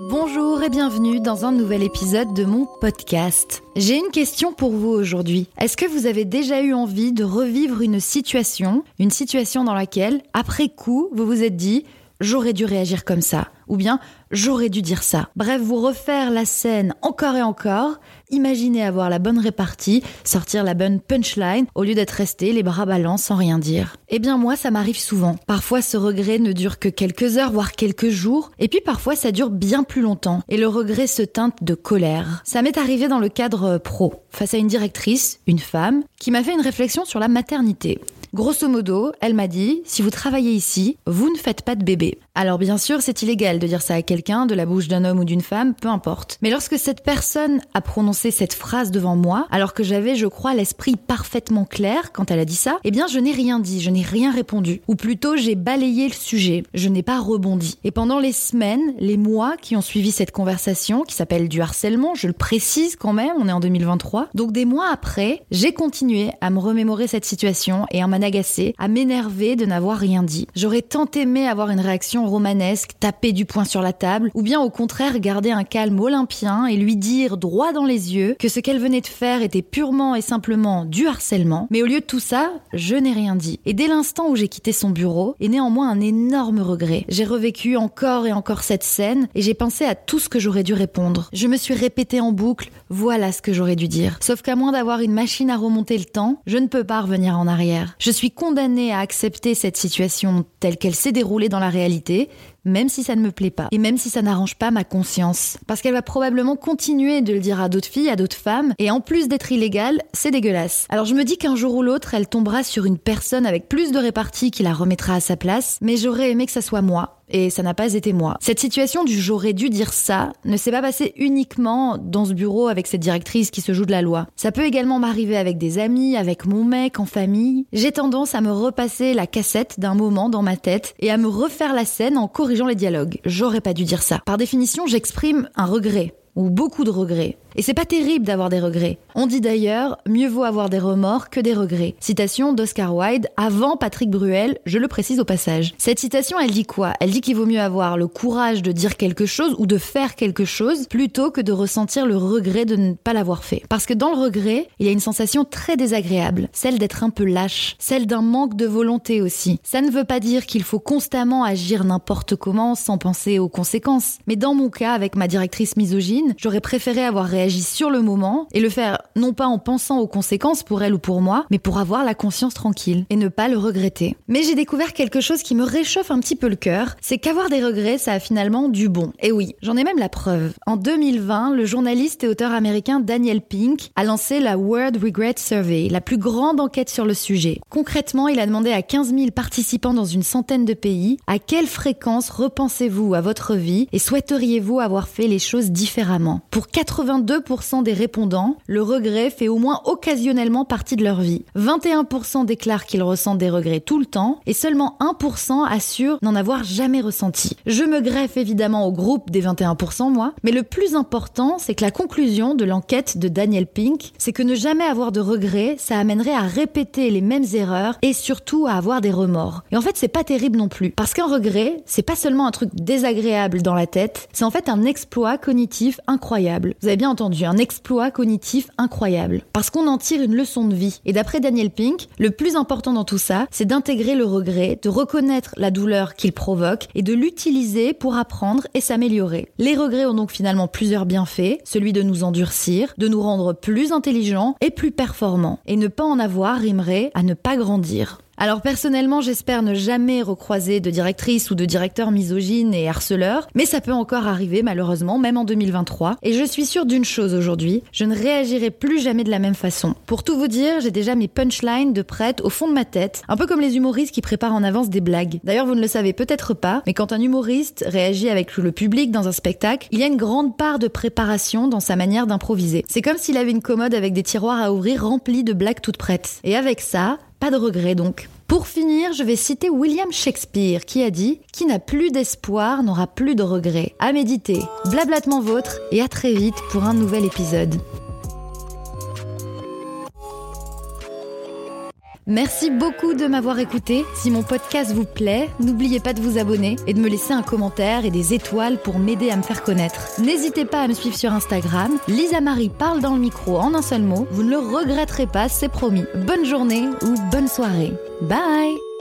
Bonjour et bienvenue dans un nouvel épisode de mon podcast. J'ai une question pour vous aujourd'hui. Est-ce que vous avez déjà eu envie de revivre une situation, une situation dans laquelle, après coup, vous vous êtes dit j'aurais dû réagir comme ça? Ou bien j'aurais dû dire ça. Bref, vous refaire la scène encore et encore, imaginez avoir la bonne répartie, sortir la bonne punchline au lieu d'être resté les bras ballants sans rien dire. Eh bien moi, ça m'arrive souvent. Parfois ce regret ne dure que quelques heures, voire quelques jours, et puis parfois ça dure bien plus longtemps, et le regret se teinte de colère. Ça m'est arrivé dans le cadre pro, face à une directrice, une femme, qui m'a fait une réflexion sur la maternité. Grosso modo, elle m'a dit, si vous travaillez ici, vous ne faites pas de bébé. Alors bien sûr, c'est illégal de dire ça à quelqu'un, de la bouche d'un homme ou d'une femme, peu importe. Mais lorsque cette personne a prononcé cette phrase devant moi, alors que j'avais, je crois, l'esprit parfaitement clair quand elle a dit ça, eh bien je n'ai rien dit, je n'ai rien répondu. Ou plutôt, j'ai balayé le sujet, je n'ai pas rebondi. Et pendant les semaines, les mois qui ont suivi cette conversation, qui s'appelle du harcèlement, je le précise quand même, on est en 2023, donc des mois après, j'ai continué à me remémorer cette situation et à m'en agacer, à m'énerver de n'avoir rien dit. J'aurais tant aimé avoir une réaction romanesque, taper du poing sur la table, ou bien au contraire garder un calme olympien et lui dire droit dans les yeux que ce qu'elle venait de faire était purement et simplement du harcèlement. Mais au lieu de tout ça, je n'ai rien dit. Et dès l'instant où j'ai quitté son bureau, est néanmoins un énorme regret. J'ai revécu encore et encore cette scène et j'ai pensé à tout ce que j'aurais dû répondre. Je me suis répété en boucle, voilà ce que j'aurais dû dire. Sauf qu'à moins d'avoir une machine à remonter le temps, je ne peux pas revenir en arrière. Je suis condamnée à accepter cette situation telle qu'elle s'est déroulée dans la réalité même si ça ne me plaît pas, et même si ça n'arrange pas ma conscience. Parce qu'elle va probablement continuer de le dire à d'autres filles, à d'autres femmes, et en plus d'être illégale, c'est dégueulasse. Alors je me dis qu'un jour ou l'autre, elle tombera sur une personne avec plus de répartie qui la remettra à sa place, mais j'aurais aimé que ça soit moi, et ça n'a pas été moi. Cette situation du j'aurais dû dire ça ne s'est pas passée uniquement dans ce bureau avec cette directrice qui se joue de la loi. Ça peut également m'arriver avec des amis, avec mon mec, en famille. J'ai tendance à me repasser la cassette d'un moment dans ma tête et à me refaire la scène en corrigeant les dialogues. J'aurais pas dû dire ça. Par définition, j'exprime un regret ou beaucoup de regrets. Et c'est pas terrible d'avoir des regrets. On dit d'ailleurs, mieux vaut avoir des remords que des regrets. Citation d'Oscar Wilde avant Patrick Bruel, je le précise au passage. Cette citation, elle dit quoi? Elle dit qu'il vaut mieux avoir le courage de dire quelque chose ou de faire quelque chose plutôt que de ressentir le regret de ne pas l'avoir fait. Parce que dans le regret, il y a une sensation très désagréable, celle d'être un peu lâche, celle d'un manque de volonté aussi. Ça ne veut pas dire qu'il faut constamment agir n'importe comment sans penser aux conséquences. Mais dans mon cas, avec ma directrice misogyne, j'aurais préféré avoir réagi agit sur le moment et le faire non pas en pensant aux conséquences pour elle ou pour moi, mais pour avoir la conscience tranquille et ne pas le regretter. Mais j'ai découvert quelque chose qui me réchauffe un petit peu le cœur, c'est qu'avoir des regrets, ça a finalement du bon. Et oui, j'en ai même la preuve. En 2020, le journaliste et auteur américain Daniel Pink a lancé la World Regret Survey, la plus grande enquête sur le sujet. Concrètement, il a demandé à 15 000 participants dans une centaine de pays à quelle fréquence repensez-vous à votre vie et souhaiteriez-vous avoir fait les choses différemment? Pour 82 2% des répondants, le regret fait au moins occasionnellement partie de leur vie. 21% déclarent qu'ils ressentent des regrets tout le temps et seulement 1% assurent n'en avoir jamais ressenti. Je me greffe évidemment au groupe des 21% moi, mais le plus important, c'est que la conclusion de l'enquête de Daniel Pink, c'est que ne jamais avoir de regrets, ça amènerait à répéter les mêmes erreurs et surtout à avoir des remords. Et en fait, c'est pas terrible non plus parce qu'un regret, c'est pas seulement un truc désagréable dans la tête, c'est en fait un exploit cognitif incroyable. Vous avez bien un exploit cognitif incroyable. Parce qu'on en tire une leçon de vie. Et d'après Daniel Pink, le plus important dans tout ça, c'est d'intégrer le regret, de reconnaître la douleur qu'il provoque et de l'utiliser pour apprendre et s'améliorer. Les regrets ont donc finalement plusieurs bienfaits, celui de nous endurcir, de nous rendre plus intelligents et plus performants. Et ne pas en avoir rimerait à ne pas grandir. Alors personnellement, j'espère ne jamais recroiser de directrice ou de directeur misogyne et harceleur, mais ça peut encore arriver malheureusement, même en 2023. Et je suis sûre d'une chose aujourd'hui, je ne réagirai plus jamais de la même façon. Pour tout vous dire, j'ai déjà mes punchlines de prête au fond de ma tête, un peu comme les humoristes qui préparent en avance des blagues. D'ailleurs, vous ne le savez peut-être pas, mais quand un humoriste réagit avec le public dans un spectacle, il y a une grande part de préparation dans sa manière d'improviser. C'est comme s'il avait une commode avec des tiroirs à ouvrir remplis de blagues toutes prêtes. Et avec ça, pas de regret donc. Pour finir, je vais citer William Shakespeare qui a dit Qui n'a plus d'espoir n'aura plus de regrets. À méditer, blablatement vôtre et à très vite pour un nouvel épisode. Merci beaucoup de m'avoir écouté. Si mon podcast vous plaît, n'oubliez pas de vous abonner et de me laisser un commentaire et des étoiles pour m'aider à me faire connaître. N'hésitez pas à me suivre sur Instagram. Lisa Marie parle dans le micro en un seul mot. Vous ne le regretterez pas, c'est promis. Bonne journée ou bonne soirée. Bye